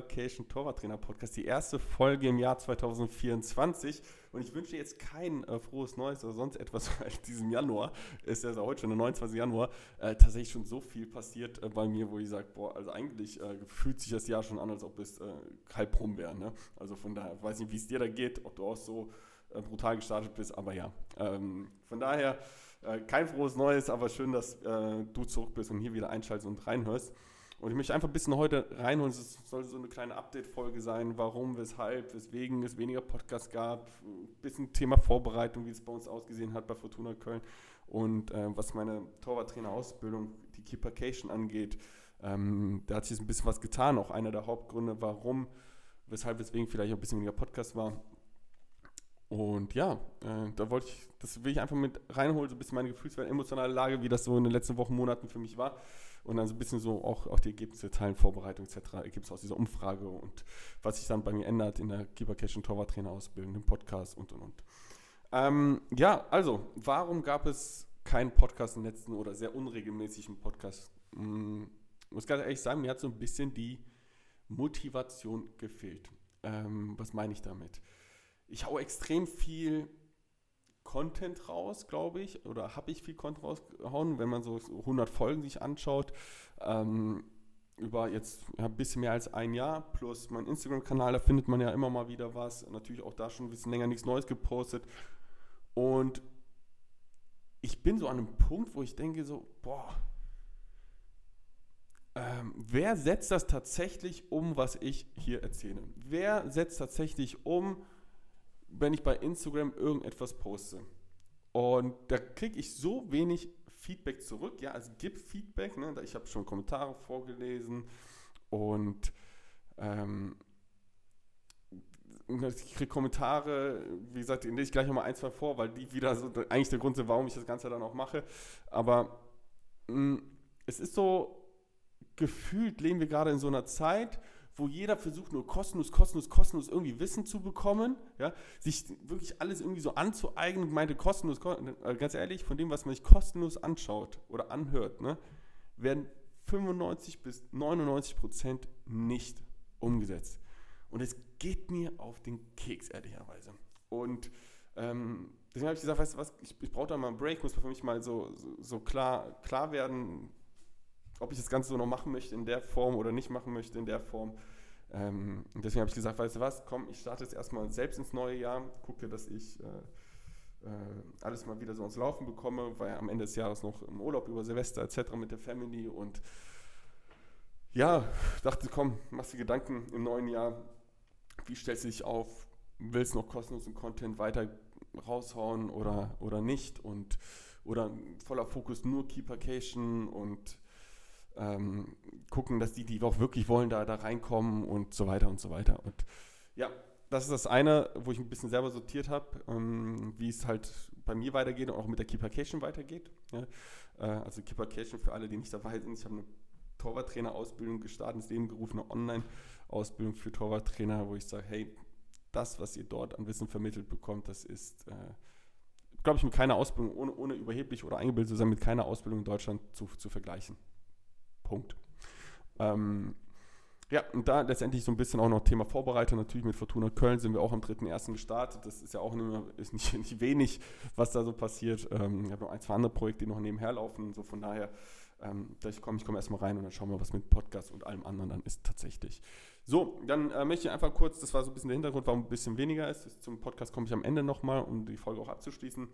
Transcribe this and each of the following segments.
Kiefercation Torwarttrainer Podcast. Die erste Folge im Jahr 2024. Und ich wünsche jetzt kein äh, frohes Neues oder sonst etwas, weil diesem Januar, ist ja heute schon der 29. Januar, äh, tatsächlich schon so viel passiert äh, bei mir, wo ich sage, boah, also eigentlich äh, fühlt sich das Jahr schon an, als ob es äh, halb rum wäre. Ne? Also von daher, weiß nicht, wie es dir da geht, ob du auch so äh, brutal gestartet bist, aber ja. Ähm, von daher kein frohes Neues, aber schön, dass du zurück bist und hier wieder einschaltest und reinhörst. Und ich möchte einfach ein bisschen heute reinholen. Es soll so eine kleine Update-Folge sein, warum, weshalb, weswegen es weniger Podcasts gab. Ein bisschen Thema Vorbereitung, wie es bei uns ausgesehen hat bei Fortuna Köln. Und äh, was meine Torwarttrainer-Ausbildung, die Keepercation angeht, ähm, da hat sich ein bisschen was getan. Auch einer der Hauptgründe, warum, weshalb, weswegen vielleicht auch ein bisschen weniger Podcast war. Und ja, äh, da wollte ich, das will ich einfach mit reinholen, so ein bisschen meine Gefühlswelt, emotionale Lage, wie das so in den letzten Wochen, Monaten für mich war. Und dann so ein bisschen so auch, auch die Ergebnisse teilen, Vorbereitung etc., Ergebnisse aus dieser Umfrage und was sich dann bei mir ändert in der Keeper Cash und Torwarttrainer-Ausbildung, im Podcast und und und. Ähm, ja, also, warum gab es keinen Podcast im letzten oder sehr unregelmäßigen Podcast? Hm, muss ganz ehrlich sagen, mir hat so ein bisschen die Motivation gefehlt. Ähm, was meine ich damit? Ich hau extrem viel Content raus, glaube ich, oder habe ich viel Content rausgehauen, wenn man so 100 Folgen sich anschaut, ähm, über jetzt ja, ein bisschen mehr als ein Jahr, plus mein Instagram-Kanal, da findet man ja immer mal wieder was, natürlich auch da schon ein bisschen länger nichts Neues gepostet und ich bin so an einem Punkt, wo ich denke so, boah, ähm, wer setzt das tatsächlich um, was ich hier erzähle? Wer setzt tatsächlich um, wenn ich bei Instagram irgendetwas poste. Und da kriege ich so wenig Feedback zurück. Ja, also gib Feedback. Ne? Ich habe schon Kommentare vorgelesen und ähm, ich kriege Kommentare, wie gesagt, die lese ich gleich nochmal ein, zwei vor, weil die wieder so eigentlich der Grund sind, warum ich das Ganze dann auch mache. Aber mh, mm, es ist so, gefühlt leben wir gerade in so einer Zeit, wo jeder versucht, nur kostenlos, kostenlos, kostenlos irgendwie Wissen zu bekommen, ja, sich wirklich alles irgendwie so anzueignen, meinte kostenlos, äh, ganz ehrlich, von dem, was man sich kostenlos anschaut oder anhört, ne, werden 95 bis 99 Prozent nicht umgesetzt. Und es geht mir auf den Keks, ehrlicherweise. Und ähm, deswegen habe ich gesagt, weißt du was, ich, ich brauche da mal einen Break, muss für mich mal so, so, so, klar, klar werden, ob ich das Ganze so noch machen möchte in der Form oder nicht machen möchte in der Form. Ähm, deswegen habe ich gesagt, weißt du was, komm, ich starte jetzt erstmal selbst ins neue Jahr, gucke, dass ich äh, äh, alles mal wieder so ans Laufen bekomme, weil am Ende des Jahres noch im Urlaub über Silvester etc. mit der Family und ja, dachte, komm, machst dir Gedanken im neuen Jahr, wie stellst du dich auf, willst du noch kostenlosen Content weiter raushauen oder, oder nicht und oder voller Fokus nur Keepercation und ähm, gucken, dass die, die auch wirklich wollen, da, da reinkommen und so weiter und so weiter. Und ja, das ist das eine, wo ich ein bisschen selber sortiert habe, ähm, wie es halt bei mir weitergeht und auch mit der Keepercation weitergeht. Ja. Äh, also Keepercation für alle, die nicht dabei sind. Ich habe eine Torwarttrainer-Ausbildung gestartet, ins Leben gerufen, eine Online-Ausbildung für Torwarttrainer, wo ich sage, hey, das, was ihr dort an Wissen vermittelt bekommt, das ist, äh, glaube ich, mit keiner Ausbildung, ohne, ohne überheblich oder eingebildet zu sein, mit keiner Ausbildung in Deutschland zu, zu vergleichen. Punkt. Ähm, ja, und da letztendlich so ein bisschen auch noch Thema Vorbereitung. Natürlich mit Fortuna Köln sind wir auch am 3.1. gestartet. Das ist ja auch nicht, ist nicht, nicht wenig, was da so passiert. Ähm, ich habe noch ein, zwei andere Projekte, die noch nebenher laufen. So von daher, ähm, ich komme ich komm erstmal rein und dann schauen wir, was mit Podcast und allem anderen dann ist tatsächlich. So, dann äh, möchte ich einfach kurz, das war so ein bisschen der Hintergrund, warum ein bisschen weniger ist. Zum Podcast komme ich am Ende nochmal, um die Folge auch abzuschließen.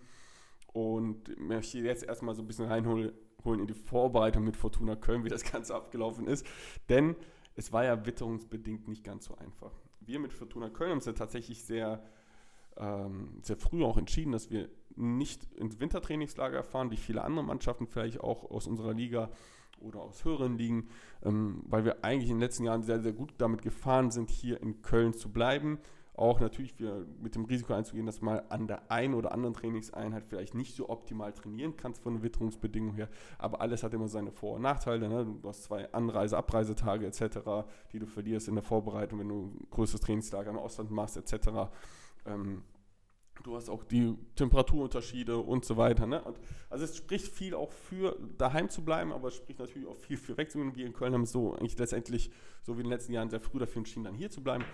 Und möchte jetzt erstmal so ein bisschen reinholen in die Vorbereitung mit Fortuna Köln, wie das Ganze abgelaufen ist. Denn es war ja witterungsbedingt nicht ganz so einfach. Wir mit Fortuna Köln haben es ja tatsächlich sehr, ähm, sehr früh auch entschieden, dass wir nicht ins Wintertrainingslager fahren, wie viele andere Mannschaften vielleicht auch aus unserer Liga oder aus höheren Ligen, ähm, weil wir eigentlich in den letzten Jahren sehr, sehr gut damit gefahren sind, hier in Köln zu bleiben auch natürlich mit dem Risiko einzugehen, dass man an der einen oder anderen Trainingseinheit vielleicht nicht so optimal trainieren kannst von den Witterungsbedingungen her. Aber alles hat immer seine Vor- und Nachteile. Ne? Du hast zwei Anreise-, Abreisetage etc., die du verlierst in der Vorbereitung, wenn du ein größeres Trainingslager im Ausland machst etc. Ähm, Du hast auch die Temperaturunterschiede und so weiter. Ne? Und also es spricht viel auch für daheim zu bleiben, aber es spricht natürlich auch viel für wegzugehen. Wir in Köln haben so eigentlich letztendlich, so wie in den letzten Jahren, sehr früh dafür entschieden, dann hier zu bleiben.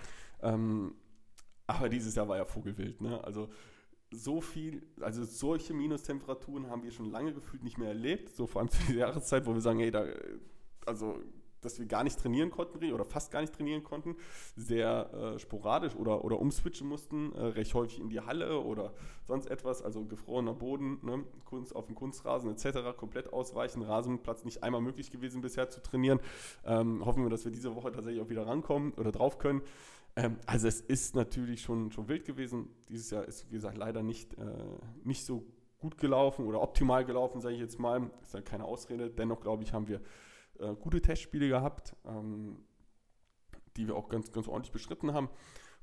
Ähm, aber dieses Jahr war ja Vogelwild. Ne? Also so viel, also solche Minustemperaturen haben wir schon lange gefühlt nicht mehr erlebt. So vor allem zu dieser Jahreszeit, wo wir sagen, hey, da, also dass wir gar nicht trainieren konnten oder fast gar nicht trainieren konnten, sehr äh, sporadisch oder, oder umswitchen mussten, äh, recht häufig in die Halle oder sonst etwas, also gefrorener Boden, ne, Kunst, auf dem Kunstrasen etc., komplett ausweichen, Rasenplatz nicht einmal möglich gewesen bisher zu trainieren. Ähm, hoffen wir, dass wir diese Woche tatsächlich auch wieder rankommen oder drauf können. Ähm, also es ist natürlich schon, schon wild gewesen. Dieses Jahr ist, wie gesagt, leider nicht, äh, nicht so gut gelaufen oder optimal gelaufen, sage ich jetzt mal. Ist ja keine Ausrede. Dennoch, glaube ich, haben wir äh, gute Testspiele gehabt, ähm, die wir auch ganz, ganz ordentlich beschritten haben.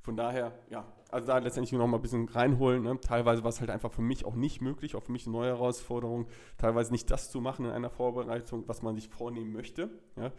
Von daher, ja, also da letztendlich noch mal ein bisschen reinholen. Ne? Teilweise war es halt einfach für mich auch nicht möglich, auch für mich eine neue Herausforderung, teilweise nicht das zu machen in einer Vorbereitung, was man sich vornehmen möchte. Ja?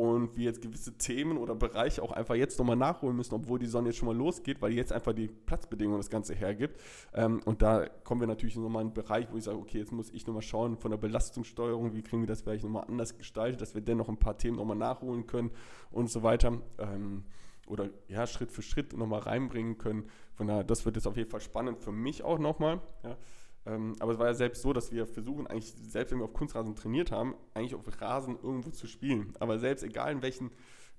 Und wir jetzt gewisse Themen oder Bereiche auch einfach jetzt nochmal nachholen müssen, obwohl die Sonne jetzt schon mal losgeht, weil jetzt einfach die Platzbedingungen das Ganze hergibt. Ähm, und da kommen wir natürlich nochmal in einen Bereich, wo ich sage, okay, jetzt muss ich nochmal schauen von der Belastungssteuerung, wie kriegen wir das vielleicht nochmal anders gestaltet, dass wir dennoch ein paar Themen nochmal nachholen können und so weiter. Ähm, oder ja, Schritt für Schritt nochmal reinbringen können. Von daher, das wird jetzt auf jeden Fall spannend für mich auch nochmal. Ja. Ähm, aber es war ja selbst so, dass wir versuchen, eigentlich, selbst wenn wir auf Kunstrasen trainiert haben, eigentlich auf Rasen irgendwo zu spielen. Aber selbst egal in welchen,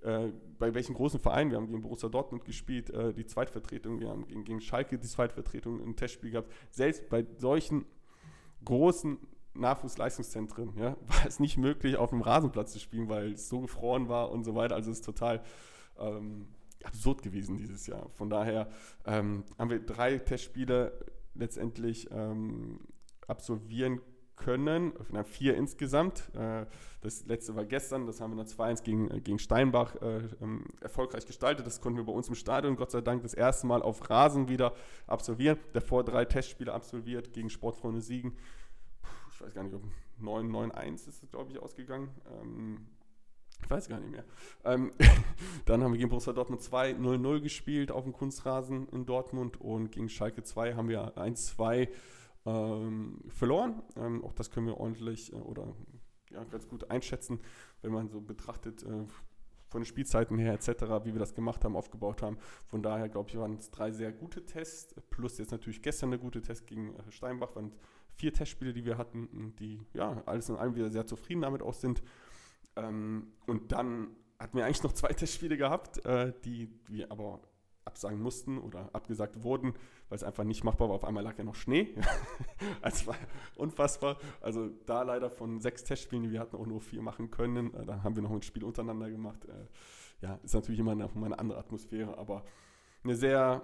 äh, bei welchen großen Vereinen, wir haben gegen Borussia Dortmund gespielt, äh, die Zweitvertretung, wir haben gegen, gegen Schalke die Zweitvertretung im Testspiel gehabt, selbst bei solchen großen Nachwuchsleistungszentren ja, war es nicht möglich, auf dem Rasenplatz zu spielen, weil es so gefroren war und so weiter. Also es ist total ähm, absurd gewesen dieses Jahr. Von daher ähm, haben wir drei Testspiele letztendlich ähm, absolvieren können. Na, vier insgesamt. Äh, das letzte war gestern, das haben wir noch 2-1 gegen, äh, gegen Steinbach äh, ähm, erfolgreich gestaltet. Das konnten wir bei uns im Stadion Gott sei Dank das erste Mal auf Rasen wieder absolvieren. Davor drei Testspiele absolviert gegen Sportfreunde Siegen. Ich weiß gar nicht, ob 9-9-1 ist es, glaube ich, ausgegangen. Ähm, ich weiß gar nicht mehr. Ähm, dann haben wir gegen Borussia Dortmund 2 0-0 gespielt auf dem Kunstrasen in Dortmund und gegen Schalke 2 haben wir 1-2 ähm, verloren. Ähm, auch das können wir ordentlich äh, oder ja, ganz gut einschätzen, wenn man so betrachtet, äh, von den Spielzeiten her etc., wie wir das gemacht haben, aufgebaut haben. Von daher glaube ich, waren es drei sehr gute Tests, plus jetzt natürlich gestern eine gute Test gegen äh, Steinbach, waren vier Testspiele, die wir hatten, die ja alles in allem wieder sehr zufrieden damit auch sind. Ähm, und dann hatten wir eigentlich noch zwei Testspiele gehabt, äh, die wir aber absagen mussten oder abgesagt wurden, weil es einfach nicht machbar war. Auf einmal lag ja noch Schnee. also war unfassbar. Also da leider von sechs Testspielen, die wir hatten, auch nur vier machen können. Äh, da haben wir noch ein Spiel untereinander gemacht. Äh, ja, ist natürlich immer eine, eine, andere Atmosphäre, aber eine sehr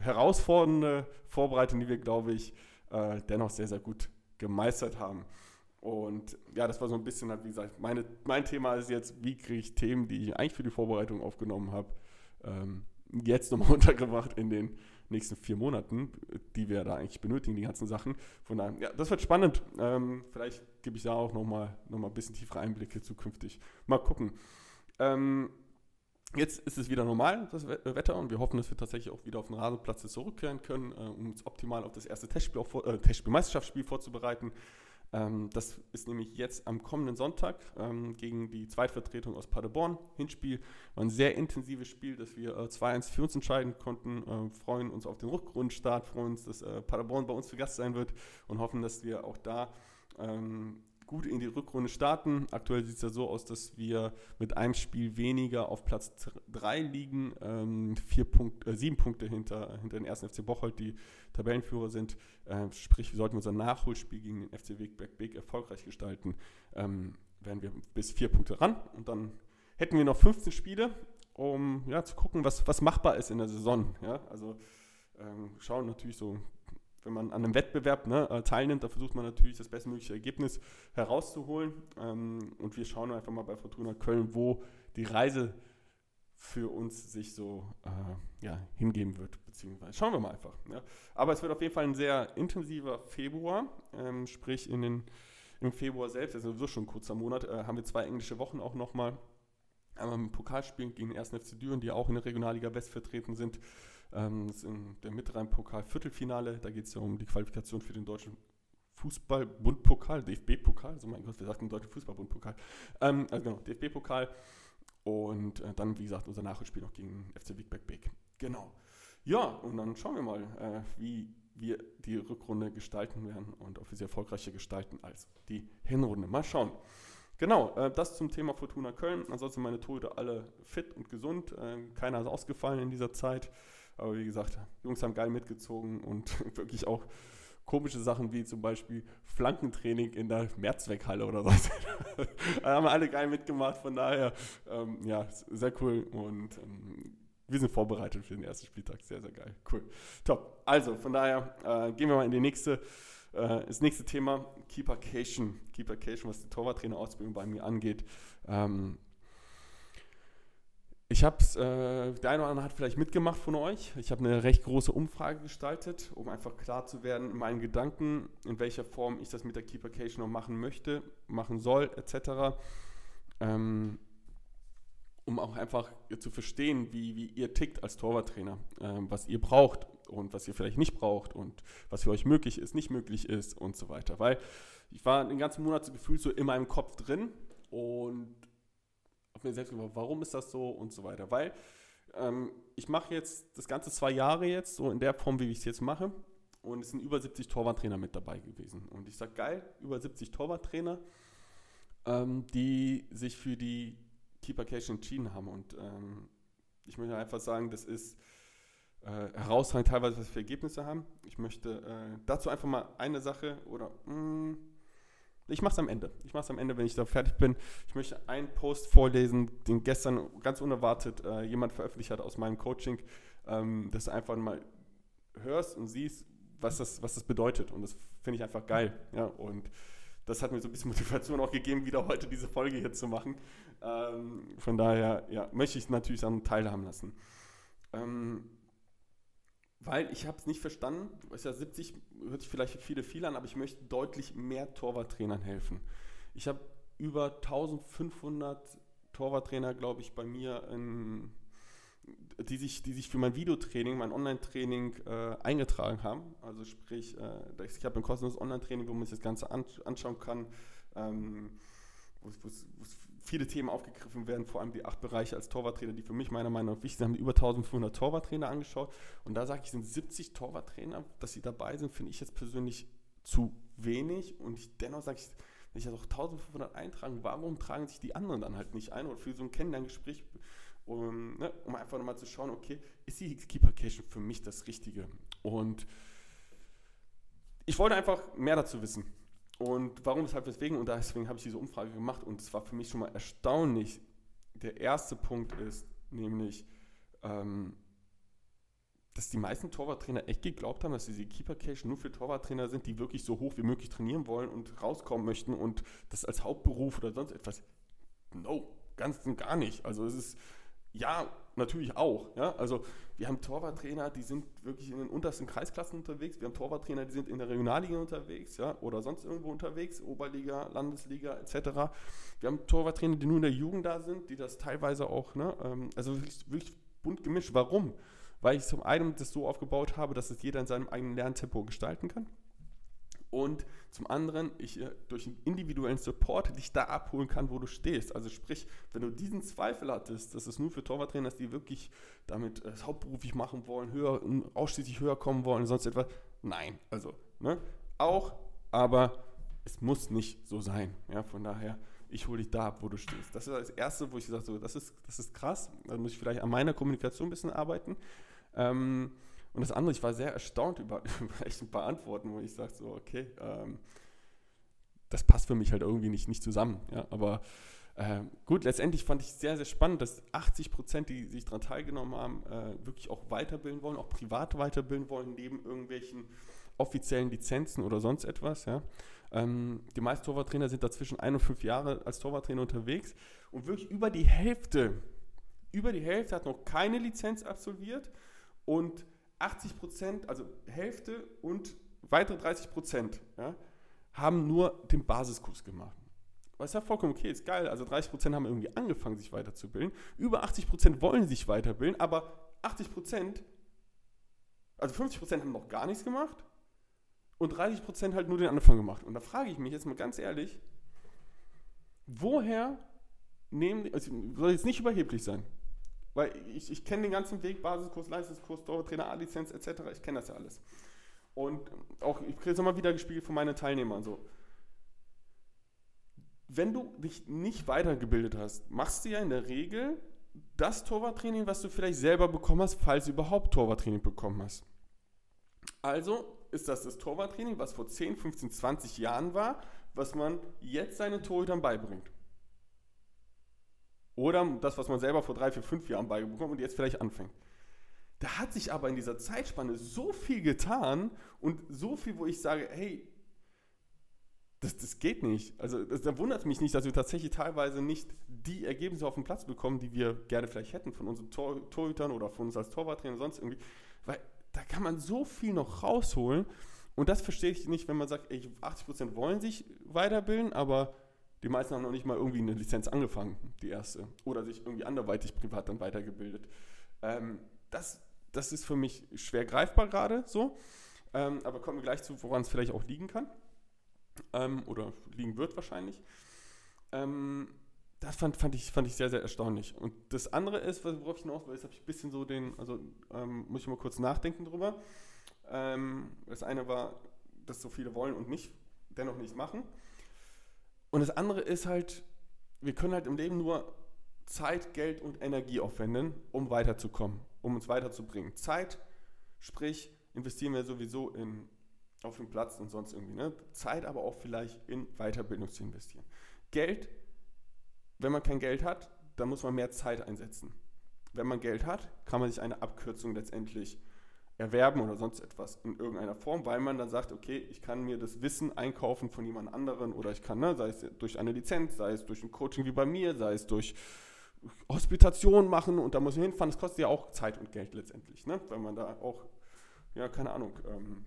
herausfordernde Vorbereitung, die wir, glaube ich, äh, dennoch sehr, sehr gut gemeistert haben. Und ja, das war so ein bisschen halt, wie gesagt, meine, mein Thema ist jetzt, wie kriege ich Themen, die ich eigentlich für die Vorbereitung aufgenommen habe, ähm, jetzt nochmal untergebracht in den nächsten vier Monaten, die wir da eigentlich benötigen, die ganzen Sachen. Von daher, ja, das wird spannend. Ähm, vielleicht gebe ich da auch nochmal noch mal ein bisschen tiefere Einblicke zukünftig. Mal gucken. Ähm, Jetzt ist es wieder normal, das Wetter, und wir hoffen, dass wir tatsächlich auch wieder auf den Rasenplatz zurückkehren können, äh, um uns optimal auf das erste Testspiel, auch äh, Testspiel-Meisterschaftsspiel vorzubereiten. Ähm, das ist nämlich jetzt am kommenden Sonntag ähm, gegen die Zweitvertretung aus Paderborn. Hinspiel war ein sehr intensives Spiel, das wir äh, 2-1 für uns entscheiden konnten. Äh, freuen uns auf den Rückrundenstart, freuen uns, dass äh, Paderborn bei uns zu Gast sein wird und hoffen, dass wir auch da ähm, gut in die Rückrunde starten. Aktuell sieht es ja so aus, dass wir mit einem Spiel weniger auf Platz 3 liegen, ähm, vier Punkt, äh, sieben Punkte hinter, hinter den ersten FC Bocholt, die Tabellenführer sind. Äh, sprich, wir sollten unser Nachholspiel gegen den FC Wegberg Beek erfolgreich gestalten, ähm, werden wir bis vier Punkte ran und dann hätten wir noch 15 Spiele, um ja, zu gucken, was, was machbar ist in der Saison. Ja? Also ähm, schauen natürlich so wenn man an einem Wettbewerb ne, äh, teilnimmt, da versucht man natürlich das bestmögliche Ergebnis herauszuholen. Ähm, und wir schauen einfach mal bei Fortuna Köln, wo die Reise für uns sich so äh, ja, hingeben wird, beziehungsweise schauen wir mal einfach. Ja. Aber es wird auf jeden Fall ein sehr intensiver Februar, ähm, sprich in den, im Februar selbst, also sowieso schon ein kurzer Monat, äh, haben wir zwei englische Wochen auch nochmal. Einmal im Pokalspiel gegen den 1. FC Düren, die auch in der Regionalliga West vertreten sind. Ähm, das ist in der Mitrhein-Pokal Viertelfinale. Da geht es ja um die Qualifikation für den deutschen Fußball-Bundpokal, DFB-Pokal, also mein Gott, wir sagten deutschen Fußball-Bundpokal. Ähm, also genau, DFB-Pokal. Und äh, dann, wie gesagt, unser Nachholspiel noch gegen FC Wigberg Beek. Genau. Ja, und dann schauen wir mal, äh, wie wir die Rückrunde gestalten werden und ob wir sie erfolgreicher gestalten als die Hinrunde. Mal schauen. Genau, äh, das zum Thema Fortuna Köln. Ansonsten meine Tode alle fit und gesund. Äh, keiner ist ausgefallen in dieser Zeit. Aber wie gesagt, Jungs haben geil mitgezogen und wirklich auch komische Sachen wie zum Beispiel Flankentraining in der Mehrzweckhalle oder was. da haben alle geil mitgemacht, von daher, ähm, ja, sehr cool und ähm, wir sind vorbereitet für den ersten Spieltag. Sehr, sehr geil. Cool. Top. Also, von daher äh, gehen wir mal in die nächste, äh, das nächste Thema, Keepercation. Keepercation, was die Torwarttrainerausbildung bei mir angeht. Ähm, ich habe es, äh, der eine oder andere hat vielleicht mitgemacht von euch. Ich habe eine recht große Umfrage gestaltet, um einfach klar zu werden in meinen Gedanken, in welcher Form ich das mit der Keepercation noch machen möchte, machen soll, etc. Ähm, um auch einfach zu verstehen, wie, wie ihr tickt als Torwarttrainer, ähm, was ihr braucht und was ihr vielleicht nicht braucht und was für euch möglich ist, nicht möglich ist und so weiter. Weil ich war den ganzen Monat so gefühlt so in meinem Kopf drin und habe mir selbst gefragt, warum ist das so und so weiter. Weil ähm, ich mache jetzt das ganze zwei Jahre jetzt, so in der Form, wie ich es jetzt mache. Und es sind über 70 Torwarttrainer mit dabei gewesen. Und ich sage, geil, über 70 Torwarttrainer, ähm, die sich für die Keeper-Cache entschieden haben. Und ähm, ich möchte einfach sagen, das ist äh, herausragend teilweise, was wir für Ergebnisse haben. Ich möchte äh, dazu einfach mal eine Sache oder mh, mm, ich mache es am Ende. Ich mache es am Ende, wenn ich da fertig bin. Ich möchte einen Post vorlesen, den gestern ganz unerwartet äh, jemand veröffentlicht hat aus meinem Coaching, ähm, dass du einfach mal hörst und siehst, was das, was das bedeutet. Und das finde ich einfach geil. Ja? Und das hat mir so ein bisschen Motivation auch gegeben, wieder heute diese Folge hier zu machen. Ähm, von daher ja, möchte ich natürlich dann teilhaben lassen. Ähm, weil ich habe es nicht verstanden. Weißt ja, 70 hört sich vielleicht viele viel an, aber ich möchte deutlich mehr Torwarttrainern helfen. Ich habe über 1500 Torwarttrainer, glaube ich, bei mir, in, die, sich, die sich für mein Videotraining, mein Online-Training äh, eingetragen haben. Also sprich, äh, ich habe ein kostenloses Online-Training, wo man sich das Ganze anschauen kann, ähm, wo es viele Themen aufgegriffen werden, vor allem die acht Bereiche als Torwarttrainer, die für mich meiner Meinung nach wichtig sind. haben über 1500 Torwarttrainer angeschaut und da sage ich, sind 70 Torwarttrainer, dass sie dabei sind, finde ich jetzt persönlich zu wenig und ich, dennoch sage ich, wenn ich das auch 1500 eintragen, warum tragen sich die anderen dann halt nicht ein oder für so ein Kennenlerngespräch, um, ne, um einfach nochmal zu schauen, okay, ist die Keeper-Cation für mich das Richtige? Und ich wollte einfach mehr dazu wissen. Und warum, weshalb, weswegen? Und deswegen habe ich diese Umfrage gemacht und es war für mich schon mal erstaunlich. Der erste Punkt ist nämlich, ähm, dass die meisten Torwarttrainer echt geglaubt haben, dass diese Keeper Cash nur für Torwarttrainer sind, die wirklich so hoch wie möglich trainieren wollen und rauskommen möchten und das als Hauptberuf oder sonst etwas. No, ganz und gar nicht. Also es ist ja, natürlich auch. Ja? Also wir haben Torwarttrainer, die sind wirklich in den untersten Kreisklassen unterwegs. Wir haben Torwarttrainer, die sind in der Regionalliga unterwegs ja? oder sonst irgendwo unterwegs, Oberliga, Landesliga etc. Wir haben Torwarttrainer, die nur in der Jugend da sind, die das teilweise auch, ne? Ähm, also wirklich, wirklich bunt gemischt. Warum? Weil ich zum einen das so aufgebaut habe, dass es jeder in seinem eigenen Lerntempo gestalten kann und zum anderen ich äh, durch einen individuellen Support dich da abholen kann, wo du stehst. Also sprich, wenn du diesen Zweifel hattest, dass es nur für Torwarttrainer ist, die wirklich damit äh, hauptberuflich machen wollen, höher, ausschließlich höher kommen wollen, sonst etwas. Nein, also ne? auch, aber es muss nicht so sein. Ja, von daher, ich hole dich da ab, wo du stehst. Das ist das Erste, wo ich sage, so, das, ist, das ist krass. Da muss ich vielleicht an meiner Kommunikation ein bisschen arbeiten. Ähm, und das andere, ich war sehr erstaunt über, über echt ein paar Antworten, wo ich sage so, okay, ähm, das passt für mich halt irgendwie nicht, nicht zusammen. Ja? Aber äh, gut, letztendlich fand ich sehr, sehr spannend, dass 80 Prozent, die sich daran teilgenommen haben, äh, wirklich auch weiterbilden wollen, auch privat weiterbilden wollen, neben irgendwelchen offiziellen Lizenzen oder sonst etwas. Ja? Ähm, die meisten Torwarttrainer sind da zwischen ein und fünf Jahre als Torwarttrainer unterwegs und wirklich über die Hälfte, über die Hälfte hat noch keine Lizenz absolviert und 80 Prozent, also Hälfte und weitere 30 Prozent, ja, haben nur den Basiskurs gemacht. Was ja vollkommen okay, ist geil. Also 30 Prozent haben irgendwie angefangen, sich weiterzubilden. Über 80 Prozent wollen sich weiterbilden, aber 80 Prozent Also 50% haben noch gar nichts gemacht und 30% halt nur den Anfang gemacht. Und da frage ich mich jetzt mal ganz ehrlich, woher nehmen, also soll jetzt nicht überheblich sein, weil ich, ich kenne den ganzen Weg, Basiskurs, Leistungskurs, Torwarttrainer, A-Lizenz etc., ich kenne das ja alles. Und auch, ich kriege es immer wieder gespiegelt von meinen Teilnehmern so. Wenn du dich nicht weitergebildet hast, machst du ja in der Regel das Torwarttraining, was du vielleicht selber bekommen hast, falls du überhaupt Torwarttraining bekommen hast. Also ist das das Torwarttraining, was vor 10, 15, 20 Jahren war, was man jetzt seinen Torhütern beibringt. Oder das, was man selber vor 3, 4, 5 Jahren beigebracht und jetzt vielleicht anfängt. Da hat sich aber in dieser Zeitspanne so viel getan und so viel, wo ich sage, hey, das, das geht nicht. Also das, da wundert mich nicht, dass wir tatsächlich teilweise nicht die Ergebnisse auf den Platz bekommen, die wir gerne vielleicht hätten von unseren Tor, Torhütern oder von uns als Torwarttrainer sonst irgendwie. Weil da kann man so viel noch rausholen. Und das verstehe ich nicht, wenn man sagt, ey, 80% wollen sich weiterbilden, aber die meisten haben noch nicht mal irgendwie eine Lizenz angefangen, die erste. Oder sich irgendwie anderweitig privat dann weitergebildet. Ähm, das, das ist für mich schwer greifbar gerade so. Ähm, aber kommen wir gleich zu, woran es vielleicht auch liegen kann ähm, oder liegen wird wahrscheinlich. Ähm, das fand, fand, ich, fand ich sehr, sehr erstaunlich. Und das andere ist, worauf ich hinaus will, ist, habe ich ein bisschen so den, also ähm, muss ich mal kurz nachdenken drüber. Ähm, das eine war, dass so viele wollen und nicht, dennoch nicht machen. Und das andere ist halt, wir können halt im Leben nur Zeit, Geld und Energie aufwenden, um weiterzukommen, um uns weiterzubringen. Zeit, sprich, investieren wir sowieso in auf dem Platz und sonst irgendwie. Ne? Zeit aber auch vielleicht in Weiterbildung zu investieren. Geld, wenn man kein Geld hat, dann muss man mehr Zeit einsetzen. Wenn man Geld hat, kann man sich eine Abkürzung letztendlich erwerben oder sonst etwas in irgendeiner Form, weil man dann sagt, okay, ich kann mir das Wissen einkaufen von jemand anderen oder ich kann, ne, sei es durch eine Lizenz, sei es durch ein Coaching wie bei mir, sei es durch Hospitation machen und da muss man hinfahren. Das kostet ja auch Zeit und Geld letztendlich, ne? weil man da auch, ja, keine Ahnung, ähm,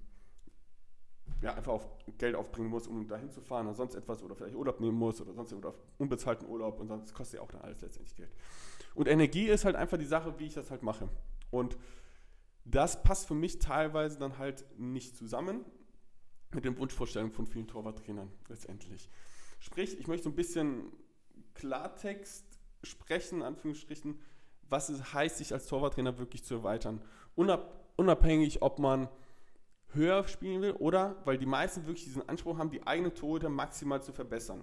ja, einfach auf Geld aufbringen muss, um dahin zu fahren oder sonst etwas oder vielleicht Urlaub nehmen muss oder sonst oder unbezahlten Urlaub und sonst kostet ja auch dann alles letztendlich Geld. Und Energie ist halt einfach die Sache, wie ich das halt mache. Und das passt für mich teilweise dann halt nicht zusammen mit den Wunschvorstellungen von vielen Torwarttrainern letztendlich. Sprich, ich möchte ein bisschen Klartext sprechen, in Anführungsstrichen, was es heißt, sich als Torwarttrainer wirklich zu erweitern. Unabhängig, ob man höher spielen will oder weil die meisten wirklich diesen Anspruch haben, die eigene Torhüter maximal zu verbessern,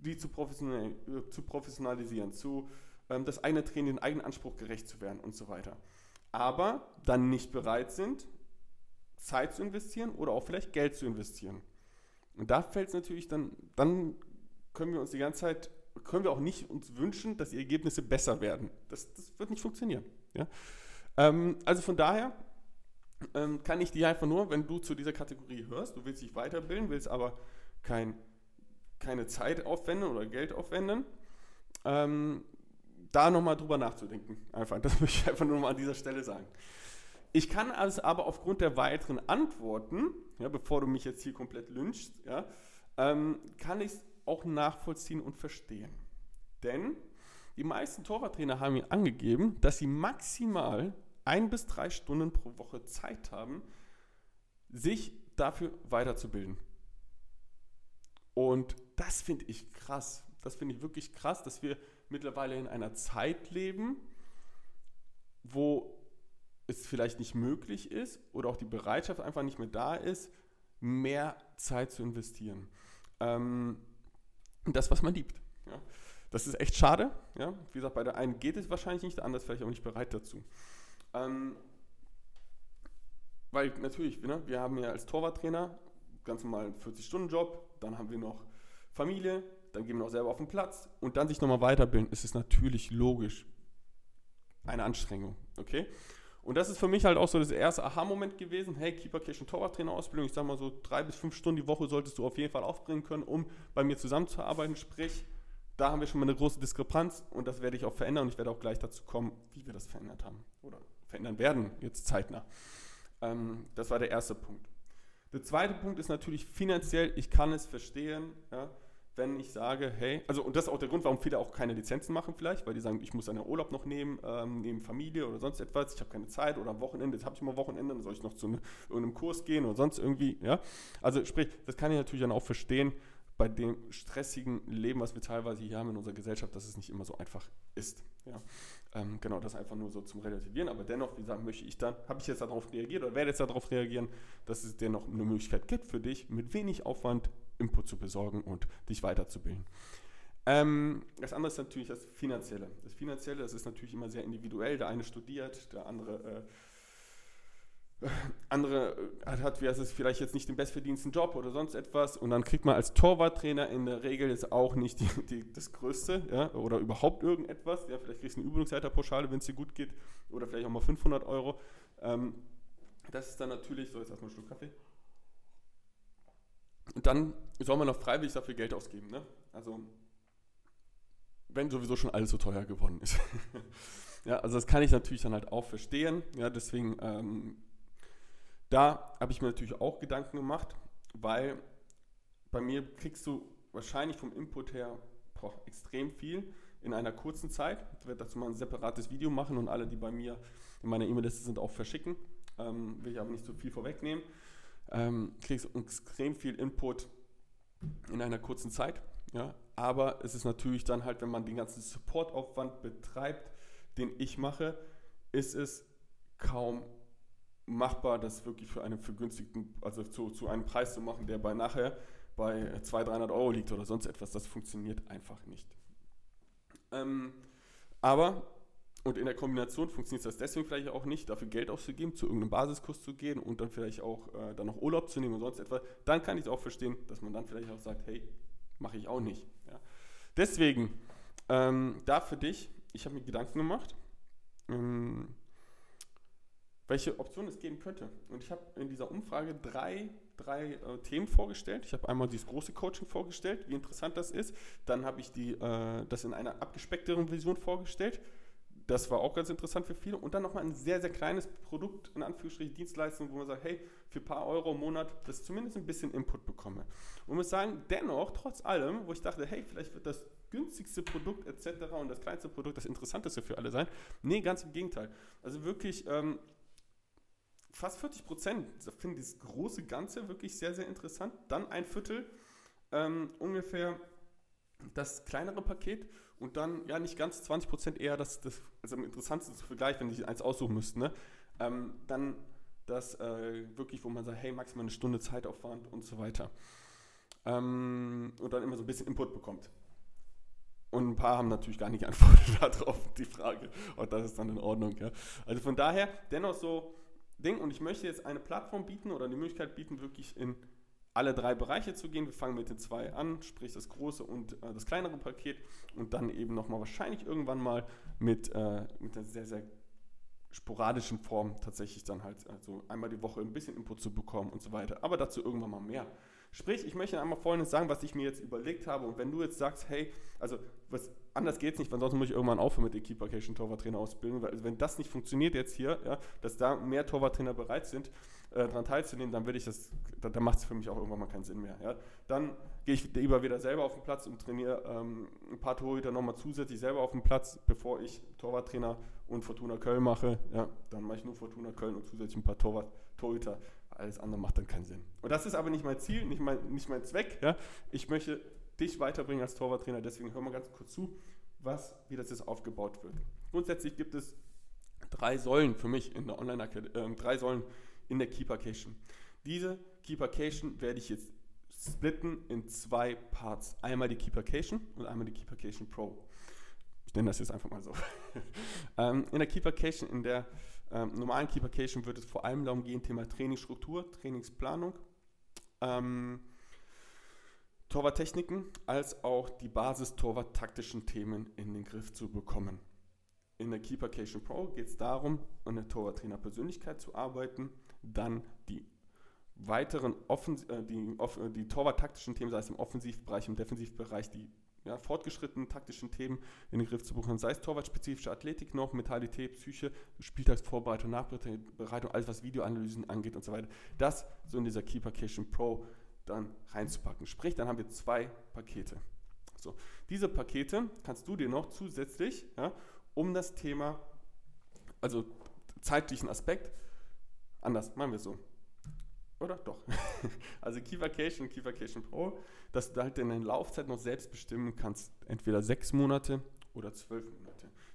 die zu, professional, äh, zu professionalisieren, zu ähm, das eigene Training, den eigenen Anspruch gerecht zu werden und so weiter. Aber dann nicht bereit sind, Zeit zu investieren oder auch vielleicht Geld zu investieren. Und da fällt es natürlich dann, dann können wir uns die ganze Zeit, können wir auch nicht uns wünschen, dass die Ergebnisse besser werden. Das, das wird nicht funktionieren. Ja? Ähm, also von daher ähm, kann ich dir einfach nur, wenn du zu dieser Kategorie hörst, du willst dich weiterbilden, willst aber kein, keine Zeit aufwenden oder Geld aufwenden, ähm, da nochmal drüber nachzudenken. Einfach, das möchte ich einfach nur mal an dieser Stelle sagen. Ich kann also aber aufgrund der weiteren Antworten, ja, bevor du mich jetzt hier komplett lynchst, ja, ähm, kann ich es auch nachvollziehen und verstehen. Denn die meisten Torwarttrainer haben mir angegeben, dass sie maximal ein bis drei Stunden pro Woche Zeit haben, sich dafür weiterzubilden. Und das finde ich krass. Das finde ich wirklich krass, dass wir mittlerweile in einer Zeit leben, wo es vielleicht nicht möglich ist oder auch die Bereitschaft einfach nicht mehr da ist, mehr Zeit zu investieren. Ähm, das, was man liebt. Ja. Das ist echt schade. Ja. Wie gesagt, bei der einen geht es wahrscheinlich nicht, der andere ist vielleicht auch nicht bereit dazu. Ähm, weil natürlich, ne, wir haben ja als Torwarttrainer ganz normal einen 40-Stunden-Job, dann haben wir noch Familie, dann gehen wir noch selber auf den Platz und dann sich nochmal weiterbilden, ist es natürlich logisch eine Anstrengung, okay? Und das ist für mich halt auch so das erste Aha-Moment gewesen. Hey, Keeper Cash und Torwarttrainer-Ausbildung, ich sag mal so drei bis fünf Stunden die Woche solltest du auf jeden Fall aufbringen können, um bei mir zusammenzuarbeiten. Sprich, da haben wir schon mal eine große Diskrepanz und das werde ich auch verändern und ich werde auch gleich dazu kommen, wie wir das verändert haben oder verändern werden, jetzt zeitnah. Ähm, das war der erste Punkt. Der zweite Punkt ist natürlich finanziell, ich kann es verstehen. Ja, wenn ich sage, hey, also und das ist auch der Grund, warum viele auch keine Lizenzen machen vielleicht, weil die sagen, ich muss einen Urlaub noch nehmen, ähm, neben Familie oder sonst etwas, ich habe keine Zeit oder am Wochenende, jetzt habe ich immer Wochenende, dann soll ich noch zu ne, irgendeinem Kurs gehen oder sonst irgendwie, ja. Also sprich, das kann ich natürlich dann auch verstehen, bei dem stressigen Leben, was wir teilweise hier haben in unserer Gesellschaft, dass es nicht immer so einfach ist. Ja. Ähm, genau, das einfach nur so zum Relativieren, aber dennoch, wie gesagt, möchte ich dann, habe ich jetzt darauf reagiert oder werde jetzt darauf reagieren, dass es dennoch eine Möglichkeit gibt für dich, mit wenig Aufwand Input zu besorgen und dich weiterzubilden. Ähm, das andere ist natürlich das Finanzielle. Das Finanzielle, das ist natürlich immer sehr individuell. Der eine studiert, der andere äh, andere äh, hat wie es vielleicht jetzt nicht den bestverdiensten Job oder sonst etwas und dann kriegt man als Torwarttrainer in der Regel jetzt auch nicht die, die, das Größte ja, oder überhaupt irgendetwas. Ja, vielleicht kriegst du eine Übungsleiterpauschale, wenn es dir gut geht oder vielleicht auch mal 500 Euro. Ähm, das ist dann natürlich, so jetzt erstmal einen Schluck Kaffee. Und dann soll man noch freiwillig dafür Geld ausgeben. Ne? Also wenn sowieso schon alles so teuer geworden ist. ja, also das kann ich natürlich dann halt auch verstehen. Ja, deswegen ähm, da habe ich mir natürlich auch Gedanken gemacht, weil bei mir kriegst du wahrscheinlich vom Input her boah, extrem viel in einer kurzen Zeit. Ich werde dazu mal ein separates Video machen und alle, die bei mir in meiner E-Mail-Liste sind, auch verschicken. Ähm, will ich aber nicht so viel vorwegnehmen. Ähm, kriegst extrem viel Input in einer kurzen Zeit. Ja? Aber es ist natürlich dann halt, wenn man den ganzen Supportaufwand betreibt, den ich mache, ist es kaum machbar, das wirklich für einen vergünstigten, also zu, zu einem Preis zu machen, der bei nachher bei 200, 300 Euro liegt oder sonst etwas. Das funktioniert einfach nicht. Ähm, aber, und in der Kombination funktioniert das deswegen vielleicht auch nicht, dafür Geld auszugeben, zu irgendeinem Basiskurs zu gehen und dann vielleicht auch äh, dann noch Urlaub zu nehmen und sonst etwas. Dann kann ich es auch verstehen, dass man dann vielleicht auch sagt, hey, mache ich auch nicht. Ja. Deswegen, ähm, da für dich, ich habe mir Gedanken gemacht. Ähm, welche Optionen es geben könnte. Und ich habe in dieser Umfrage drei, drei äh, Themen vorgestellt. Ich habe einmal dieses große Coaching vorgestellt, wie interessant das ist. Dann habe ich die, äh, das in einer abgespeckteren Vision vorgestellt. Das war auch ganz interessant für viele. Und dann nochmal ein sehr, sehr kleines Produkt, in Anführungsstrichen Dienstleistung, wo man sagt, hey, für ein paar Euro im Monat, dass ich zumindest ein bisschen Input bekomme. Und muss sagen, dennoch, trotz allem, wo ich dachte, hey, vielleicht wird das günstigste Produkt etc. und das kleinste Produkt das interessanteste für alle sein. Nee, ganz im Gegenteil. Also wirklich ähm, fast 40 Prozent finden dieses große Ganze wirklich sehr, sehr interessant. Dann ein Viertel ähm, ungefähr das kleinere Paket und dann ja nicht ganz 20 Prozent eher das, das also am interessantesten zu vergleichen, wenn ich eins aussuchen müsste. Ne? Ähm, dann das äh, wirklich, wo man sagt, hey, maximal eine Stunde Zeitaufwand und so weiter. Ähm, und dann immer so ein bisschen Input bekommt. Und ein paar haben natürlich gar nicht geantwortet darauf, die Frage. Und das ist dann in Ordnung. Ja? Also von daher, dennoch so, Ding und ich möchte jetzt eine Plattform bieten oder die Möglichkeit bieten, wirklich in alle drei Bereiche zu gehen. Wir fangen mit den zwei an, sprich das große und äh, das kleinere Paket und dann eben nochmal wahrscheinlich irgendwann mal mit, äh, mit einer sehr, sehr sporadischen Form tatsächlich dann halt also einmal die Woche ein bisschen Input zu bekommen und so weiter. Aber dazu irgendwann mal mehr. Sprich, ich möchte einmal Folgendes sagen, was ich mir jetzt überlegt habe. Und wenn du jetzt sagst, hey, also was anders geht es nicht, weil sonst muss ich irgendwann aufhören mit der Keeper-Cation Torwarttrainer ausbilden. Weil also wenn das nicht funktioniert jetzt hier, ja, dass da mehr Torwarttrainer bereit sind, äh, daran teilzunehmen, dann würde ich das, dann, dann macht es für mich auch irgendwann mal keinen Sinn mehr. Ja. Dann gehe ich lieber wieder selber auf den Platz und trainiere ähm, ein paar Torhüter nochmal zusätzlich selber auf den Platz, bevor ich Torwarttrainer und Fortuna Köln mache. Ja, dann mache ich nur Fortuna Köln und zusätzlich ein paar Torwart, Torhüter alles andere macht dann keinen Sinn. Und das ist aber nicht mein Ziel, nicht mein, nicht mein Zweck. Ja? Ich möchte dich weiterbringen als Torwarttrainer, deswegen hör mal ganz kurz zu, was, wie das jetzt aufgebaut wird. Grundsätzlich gibt es drei Säulen für mich in der Online äh, drei Säulen in der Keepercation. Diese Keepercation werde ich jetzt splitten in zwei Parts. Einmal die Keepercation und einmal die Keepercation Pro. Ich nenne das jetzt einfach mal so. ähm, in der Keepercation, in der ähm, normalen Keepercation wird es vor allem darum gehen, Thema Trainingsstruktur, Trainingsplanung, ähm, Torwarttechniken, als auch die Basis-Torwart-taktischen Themen in den Griff zu bekommen. In der Keepercation Pro geht es darum, an der Torwarttrainer-Persönlichkeit zu arbeiten, dann die weiteren Offens äh, die, die Torwart-taktischen Themen, sei es im Offensivbereich, im Defensivbereich, die ja, fortgeschrittenen taktischen Themen in den Griff zu bekommen. Sei es torwartspezifische Athletik noch, Mentalität, Psyche, Spieltagsvorbereitung, Nachbereitung, alles was Videoanalysen angeht und so weiter. Das so in dieser Keeper Cation Pro dann reinzupacken. Sprich, dann haben wir zwei Pakete. So, diese Pakete kannst du dir noch zusätzlich ja, um das Thema, also zeitlichen Aspekt, anders, machen wir so. Oder? Doch. also Key Vacation, Key Vacation Pro, dass du halt deine Laufzeit noch selbst bestimmen kannst. Entweder sechs Monate oder zwölf Monate.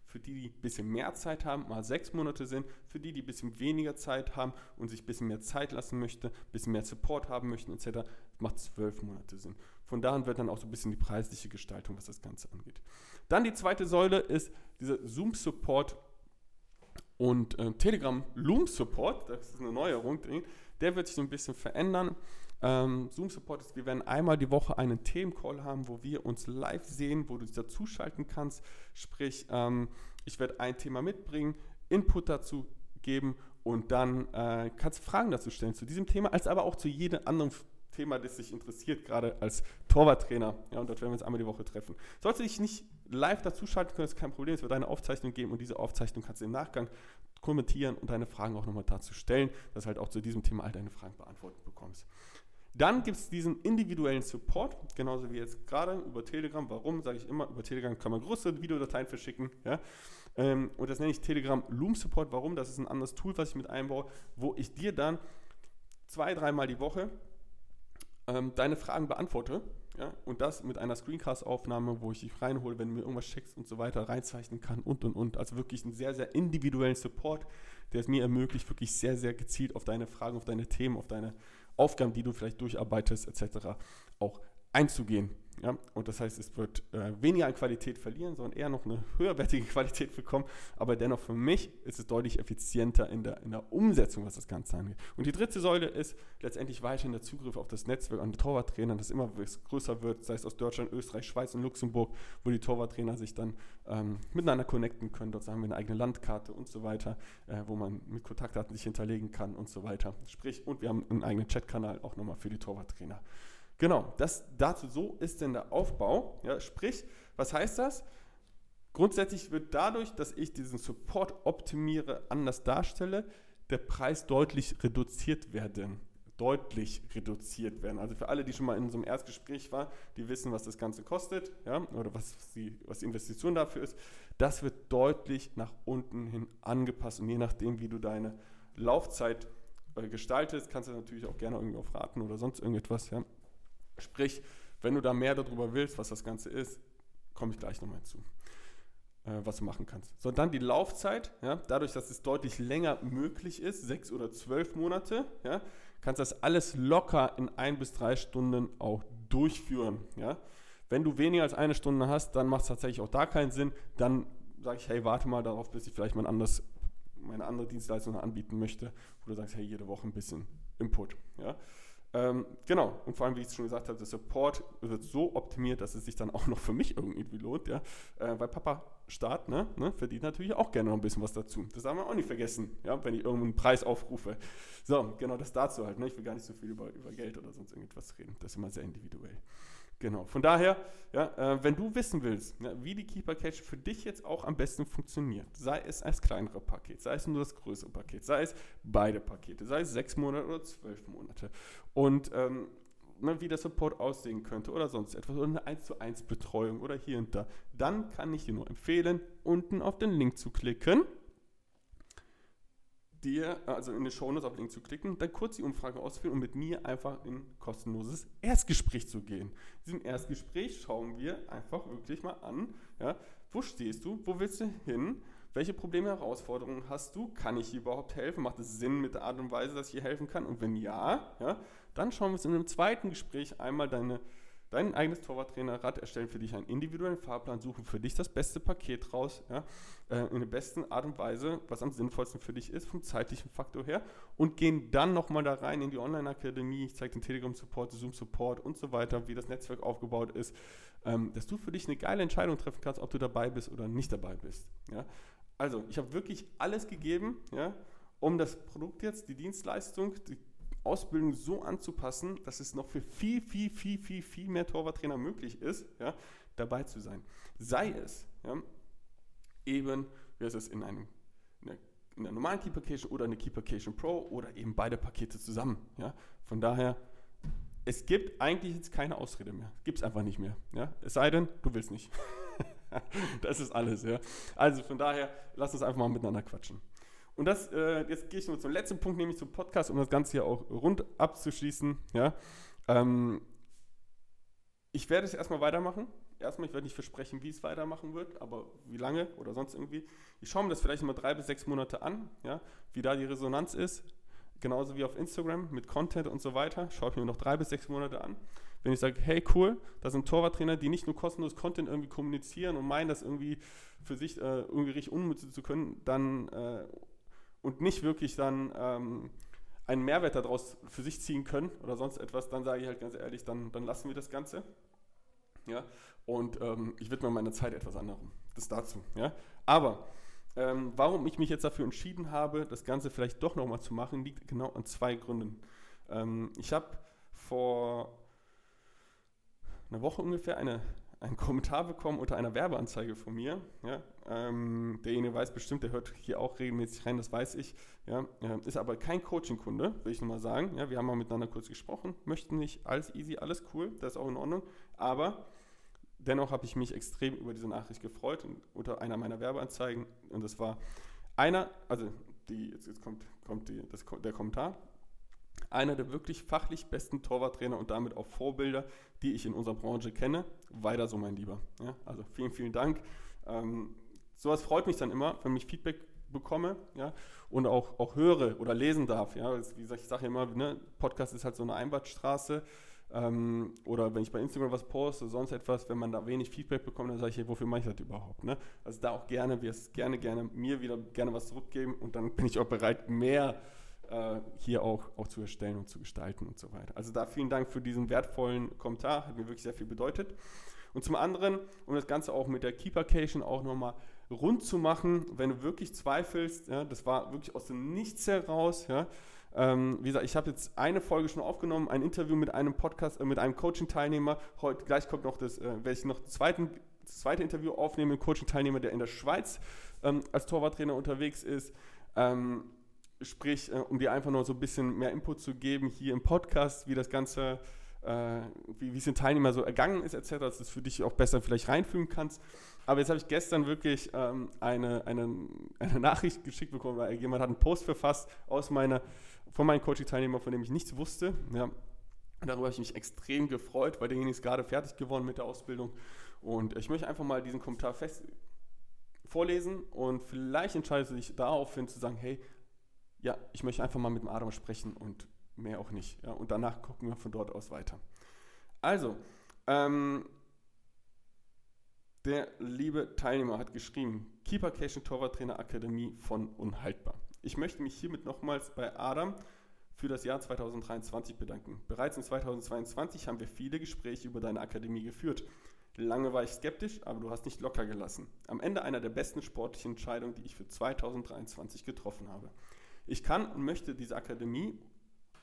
Für die, die ein bisschen mehr Zeit haben, mal sechs Monate sind. Für die, die ein bisschen weniger Zeit haben und sich ein bisschen mehr Zeit lassen möchten, ein bisschen mehr Support haben möchten, etc., macht zwölf Monate Sinn. Von daher wird dann auch so ein bisschen die preisliche Gestaltung, was das Ganze angeht. Dann die zweite Säule ist dieser Zoom-Support und äh, Telegram Loom Support. Das ist eine Neuerung. Der wird sich so ein bisschen verändern. Ähm, Zoom Support ist, wir werden einmal die Woche einen Themencall haben, wo wir uns live sehen, wo du dich dazuschalten kannst. Sprich, ähm, ich werde ein Thema mitbringen, Input dazu geben und dann äh, kannst du Fragen dazu stellen zu diesem Thema, als aber auch zu jedem anderen Thema, das dich interessiert, gerade als Torwarttrainer. Ja, und dort werden wir uns einmal die Woche treffen. Sollst du dich nicht live dazuschalten können, ist kein Problem. Es wird eine Aufzeichnung geben und diese Aufzeichnung kannst du im Nachgang kommentieren und deine Fragen auch nochmal dazu stellen, dass halt auch zu diesem Thema all deine Fragen beantwortet bekommst. Dann gibt es diesen individuellen Support, genauso wie jetzt gerade über Telegram. Warum sage ich immer, über Telegram kann man größere Videodateien verschicken. Ja? Ähm, und das nenne ich Telegram Loom Support. Warum? Das ist ein anderes Tool, was ich mit einbaue, wo ich dir dann zwei, dreimal die Woche ähm, deine Fragen beantworte. Ja, und das mit einer Screencast-Aufnahme, wo ich dich reinhole, wenn du mir irgendwas schickst und so weiter, reinzeichnen kann und und und. Also wirklich einen sehr, sehr individuellen Support, der es mir ermöglicht, wirklich sehr, sehr gezielt auf deine Fragen, auf deine Themen, auf deine Aufgaben, die du vielleicht durcharbeitest, etc., auch einzugehen. Ja? Und das heißt, es wird äh, weniger an Qualität verlieren, sondern eher noch eine höherwertige Qualität bekommen. Aber dennoch für mich ist es deutlich effizienter in der, in der Umsetzung, was das Ganze angeht. Und die dritte Säule ist letztendlich weiterhin der Zugriff auf das Netzwerk an die Torwarttrainer, das immer größer wird, sei es aus Deutschland, Österreich, Schweiz und Luxemburg, wo die Torwarttrainer sich dann ähm, miteinander connecten können. Dort haben wir eine eigene Landkarte und so weiter, äh, wo man mit Kontaktdaten sich hinterlegen kann und so weiter. Sprich, und wir haben einen eigenen Chatkanal auch nochmal für die Torwarttrainer. Genau, das dazu so ist denn der Aufbau. Ja, sprich, was heißt das? Grundsätzlich wird dadurch, dass ich diesen Support optimiere, anders darstelle, der Preis deutlich reduziert werden. Deutlich reduziert werden. Also für alle, die schon mal in so einem Erstgespräch waren, die wissen, was das Ganze kostet, ja, oder was die, was die Investition dafür ist. Das wird deutlich nach unten hin angepasst. Und je nachdem, wie du deine Laufzeit äh, gestaltest, kannst du natürlich auch gerne irgendwie auf Raten oder sonst irgendetwas, ja, Sprich, wenn du da mehr darüber willst, was das Ganze ist, komme ich gleich nochmal zu, äh, was du machen kannst. So, dann die Laufzeit, ja, dadurch, dass es deutlich länger möglich ist, sechs oder zwölf Monate, ja, kannst das alles locker in ein bis drei Stunden auch durchführen. Ja. Wenn du weniger als eine Stunde hast, dann macht es tatsächlich auch da keinen Sinn. Dann sage ich, hey, warte mal darauf, bis ich vielleicht mal anders, meine andere Dienstleistung anbieten möchte, wo du sagst, hey, jede Woche ein bisschen Input. Ja. Ähm, genau, und vor allem, wie ich es schon gesagt habe, der Support wird so optimiert, dass es sich dann auch noch für mich irgendwie lohnt, ja. Äh, weil Papa Staat, ne, ne, verdient natürlich auch gerne noch ein bisschen was dazu. Das haben wir auch nicht vergessen, ja, wenn ich irgendeinen Preis aufrufe. So, genau das dazu halt, ne. Ich will gar nicht so viel über, über Geld oder sonst irgendwas reden. Das ist immer sehr individuell. Genau, von daher, ja, äh, wenn du wissen willst, ja, wie die Keeper Cache für dich jetzt auch am besten funktioniert, sei es als kleinere Paket, sei es nur das größere Paket, sei es beide Pakete, sei es sechs Monate oder zwölf Monate und ähm, ne, wie der Support aussehen könnte oder sonst etwas oder eine 1 zu 1 Betreuung oder hier und da, dann kann ich dir nur empfehlen, unten auf den Link zu klicken dir, also in den Shownotes auf den Link zu klicken, dann kurz die Umfrage ausfüllen und mit mir einfach in kostenloses Erstgespräch zu gehen. In diesem Erstgespräch schauen wir einfach wirklich mal an, ja, wo stehst du, wo willst du hin, welche Probleme, Herausforderungen hast du, kann ich hier überhaupt helfen, macht es Sinn mit der Art und Weise, dass ich hier helfen kann? Und wenn ja, ja dann schauen wir uns in einem zweiten Gespräch einmal deine dein eigenes Torwarttrainerrad, erstellen für dich einen individuellen Fahrplan, suchen für dich das beste Paket raus, ja, äh, in der besten Art und Weise, was am sinnvollsten für dich ist, vom zeitlichen Faktor her und gehen dann nochmal da rein in die Online-Akademie, ich zeige den Telegram-Support, Zoom-Support und so weiter, wie das Netzwerk aufgebaut ist, ähm, dass du für dich eine geile Entscheidung treffen kannst, ob du dabei bist oder nicht dabei bist. Ja. Also, ich habe wirklich alles gegeben, ja, um das Produkt jetzt, die Dienstleistung, die Ausbildung so anzupassen, dass es noch für viel, viel, viel, viel, viel mehr Torwarttrainer möglich ist, ja, dabei zu sein. Sei es ja, eben, wie es, in einem in einer, in einer normalen Keepercation oder eine Keepercation Pro oder eben beide Pakete zusammen. Ja. Von daher es gibt eigentlich jetzt keine Ausrede mehr. Gibt es einfach nicht mehr. Ja? Es sei denn, du willst nicht. das ist alles. Ja? Also von daher, lass uns einfach mal miteinander quatschen. Und das, äh, jetzt gehe ich nur zum letzten Punkt, nämlich zum Podcast, um das Ganze hier auch rund abzuschließen. Ja? Ähm, ich werde es erstmal weitermachen. Erstmal, ich werde nicht versprechen, wie es weitermachen wird, aber wie lange oder sonst irgendwie. Ich schaue mir das vielleicht mal drei bis sechs Monate an, ja, wie da die Resonanz ist. Genauso wie auf Instagram mit Content und so weiter. Schaue ich mir noch drei bis sechs Monate an. Wenn ich sage, hey cool, das sind Torwarttrainer, die nicht nur kostenlos Content irgendwie kommunizieren und meinen, das irgendwie für sich äh, irgendwie richtig unnützen zu können, dann äh, und nicht wirklich dann ähm, einen Mehrwert daraus für sich ziehen können oder sonst etwas, dann sage ich halt ganz ehrlich, dann, dann lassen wir das Ganze. Ja, und ähm, ich widme meine Zeit etwas anderem. Das dazu. Ja, aber ähm, warum ich mich jetzt dafür entschieden habe, das Ganze vielleicht doch nochmal zu machen, liegt genau an zwei Gründen. Ähm, ich habe vor einer Woche ungefähr eine, einen Kommentar bekommen unter einer Werbeanzeige von mir. Ja, ähm, derjenige weiß bestimmt, der hört hier auch regelmäßig rein, das weiß ich. Ja, äh, ist aber kein Coaching-Kunde, will ich nochmal sagen. Ja, wir haben mal miteinander kurz gesprochen, möchten nicht, alles easy, alles cool, das ist auch in Ordnung. Aber dennoch habe ich mich extrem über diese Nachricht gefreut unter einer meiner Werbeanzeigen. Und das war einer, also die, jetzt, jetzt kommt, kommt die, das, der Kommentar, einer der wirklich fachlich besten Torwarttrainer und damit auch Vorbilder, die ich in unserer Branche kenne. Weiter so, mein Lieber. Ja, also vielen, vielen Dank. Ähm, sowas freut mich dann immer, wenn ich Feedback bekomme ja, und auch, auch höre oder lesen darf. Ja. Wie gesagt, ich sage immer, ne, Podcast ist halt so eine Einbahnstraße. Ähm, oder wenn ich bei Instagram was poste, sonst etwas, wenn man da wenig Feedback bekommt, dann sage ich, hey, wofür mache ich das überhaupt? Ne? Also da auch gerne, wir es gerne, gerne mir wieder gerne was zurückgeben und dann bin ich auch bereit, mehr äh, hier auch, auch zu erstellen und zu gestalten und so weiter. Also da vielen Dank für diesen wertvollen Kommentar, hat mir wirklich sehr viel bedeutet. Und zum anderen, um das Ganze auch mit der Keepercation auch nochmal rund zu machen, wenn du wirklich zweifelst, ja, das war wirklich aus dem Nichts heraus, ja, ähm, wie gesagt, ich habe jetzt eine Folge schon aufgenommen, ein Interview mit einem Podcast, äh, mit einem Coaching-Teilnehmer. Heute gleich kommt noch das, äh, werde ich noch zweiten, das zweite Interview aufnehmen, ein Coaching-Teilnehmer, der in der Schweiz ähm, als Torwarttrainer unterwegs ist. Ähm, sprich, äh, um dir einfach noch so ein bisschen mehr Input zu geben hier im Podcast, wie das Ganze äh, wie, es den Teilnehmer so ergangen ist, etc., dass du es für dich auch besser vielleicht reinfühlen kannst. Aber jetzt habe ich gestern wirklich ähm, eine, eine, eine Nachricht geschickt bekommen, weil jemand hat einen Post verfasst aus meiner von meinen Coaching-Teilnehmern, von dem ich nichts wusste. Ja. Und darüber habe ich mich extrem gefreut, weil derjenige ist gerade fertig geworden mit der Ausbildung. Und ich möchte einfach mal diesen Kommentar fest vorlesen und vielleicht entscheidet sich darauf hin zu sagen, hey, ja, ich möchte einfach mal mit dem Adam sprechen und mehr auch nicht. Ja, und danach gucken wir von dort aus weiter. Also, ähm, der liebe Teilnehmer hat geschrieben, Keeper Cation Torwarttrainer Akademie von Unhaltbar. Ich möchte mich hiermit nochmals bei Adam für das Jahr 2023 bedanken. Bereits in 2022 haben wir viele Gespräche über deine Akademie geführt. Lange war ich skeptisch, aber du hast nicht locker gelassen. Am Ende einer der besten sportlichen Entscheidungen, die ich für 2023 getroffen habe. Ich kann und möchte diese Akademie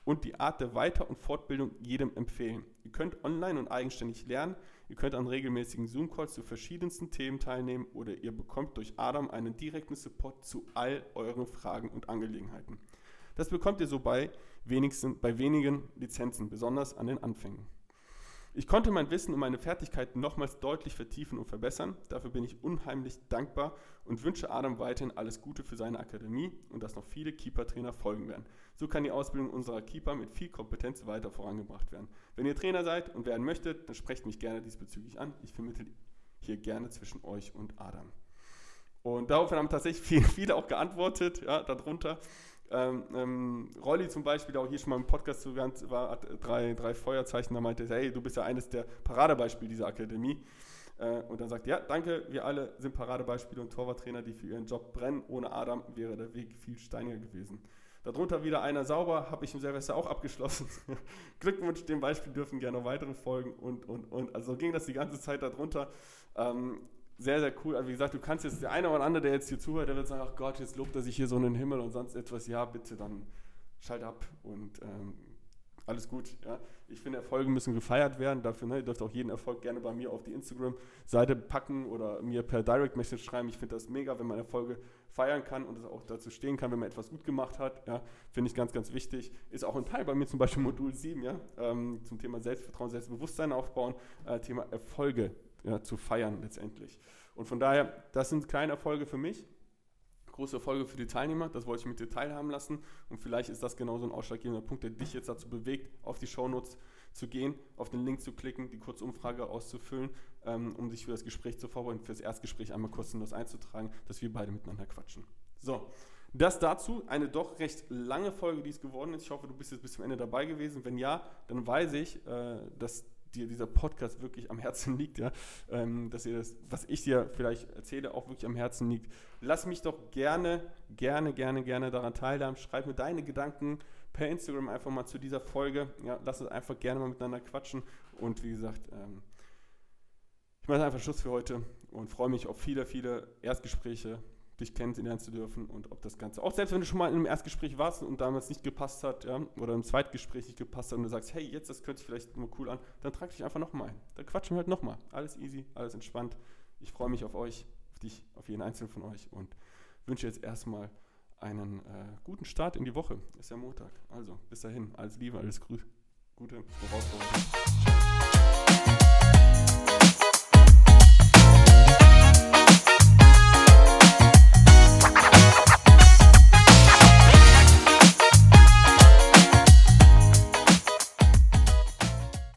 und die Art der Weiter- und Fortbildung jedem empfehlen. Ihr könnt online und eigenständig lernen, ihr könnt an regelmäßigen Zoom-Calls zu verschiedensten Themen teilnehmen oder ihr bekommt durch Adam einen direkten Support zu all euren Fragen und Angelegenheiten. Das bekommt ihr so bei, wenigsten, bei wenigen Lizenzen, besonders an den Anfängen. Ich konnte mein Wissen und meine Fertigkeiten nochmals deutlich vertiefen und verbessern. Dafür bin ich unheimlich dankbar und wünsche Adam weiterhin alles Gute für seine Akademie und dass noch viele Keeper-Trainer folgen werden. So kann die Ausbildung unserer Keeper mit viel Kompetenz weiter vorangebracht werden. Wenn ihr Trainer seid und werden möchtet, dann sprecht mich gerne diesbezüglich an. Ich vermittle hier gerne zwischen euch und Adam. Und daraufhin haben tatsächlich viele, viele auch geantwortet, ja, darunter. Ähm, ähm, Rolli zum Beispiel, der auch hier schon mal im Podcast zu war, hat drei, drei Feuerzeichen, da meinte, hey, du bist ja eines der Paradebeispiele dieser Akademie. Äh, und dann sagt, ja, danke, wir alle sind Paradebeispiele und Torwarttrainer, die für ihren Job brennen. Ohne Adam wäre der Weg viel steiniger gewesen. Darunter wieder einer sauber, habe ich im Silvester auch abgeschlossen. Glückwunsch, dem Beispiel dürfen gerne noch weitere folgen und, und, und. Also ging das die ganze Zeit darunter. Ähm, sehr, sehr cool. Also wie gesagt, du kannst jetzt, der eine oder andere, der jetzt hier zuhört, der wird sagen, ach Gott, jetzt lobt er sich hier so in den Himmel und sonst etwas. Ja, bitte, dann schalt ab und ähm, alles gut. Ja. Ich finde, Erfolge müssen gefeiert werden. Dafür, ne, ihr dürft auch jeden Erfolg gerne bei mir auf die Instagram-Seite packen oder mir per Direct Message schreiben. Ich finde das mega, wenn man Erfolge feiern kann und es auch dazu stehen kann, wenn man etwas gut gemacht hat. Ja, finde ich ganz, ganz wichtig. Ist auch ein Teil bei mir zum Beispiel Modul 7, ja, ähm, zum Thema Selbstvertrauen, Selbstbewusstsein aufbauen, äh, Thema Erfolge ja, zu feiern letztendlich. Und von daher, das sind kleine Erfolge für mich große Erfolge für die Teilnehmer. Das wollte ich mit dir teilhaben lassen. Und vielleicht ist das genauso ein ausschlaggebender Punkt, der dich jetzt dazu bewegt, auf die Shownotes zu gehen, auf den Link zu klicken, die Kurzumfrage auszufüllen, ähm, um sich für das Gespräch zu vorbereiten, für das Erstgespräch einmal kostenlos einzutragen, dass wir beide miteinander quatschen. So, das dazu, eine doch recht lange Folge, die es geworden ist. Ich hoffe, du bist jetzt bis zum Ende dabei gewesen. Wenn ja, dann weiß ich, äh, dass dir dieser Podcast wirklich am Herzen liegt, ja, ähm, dass ihr das, was ich dir vielleicht erzähle, auch wirklich am Herzen liegt. Lass mich doch gerne, gerne, gerne, gerne daran teilhaben. Schreib mir deine Gedanken per Instagram einfach mal zu dieser Folge. Ja, lass uns einfach gerne mal miteinander quatschen. Und wie gesagt, ähm, ich mache einfach Schluss für heute und freue mich auf viele, viele Erstgespräche dich kennenlernen zu dürfen und ob das Ganze, auch selbst wenn du schon mal in einem Erstgespräch warst und damals nicht gepasst hat, ja, oder im Zweitgespräch nicht gepasst hat und du sagst, hey, jetzt, das könnte sich vielleicht mal cool an, dann trag dich einfach nochmal ein. Dann quatschen wir halt nochmal. Alles easy, alles entspannt. Ich freue mich auf euch, auf dich, auf jeden einzelnen von euch und wünsche jetzt erstmal einen äh, guten Start in die Woche. Ist ja Montag. Also, bis dahin, alles Liebe, alles Grüße. Gute Voraussetzungen.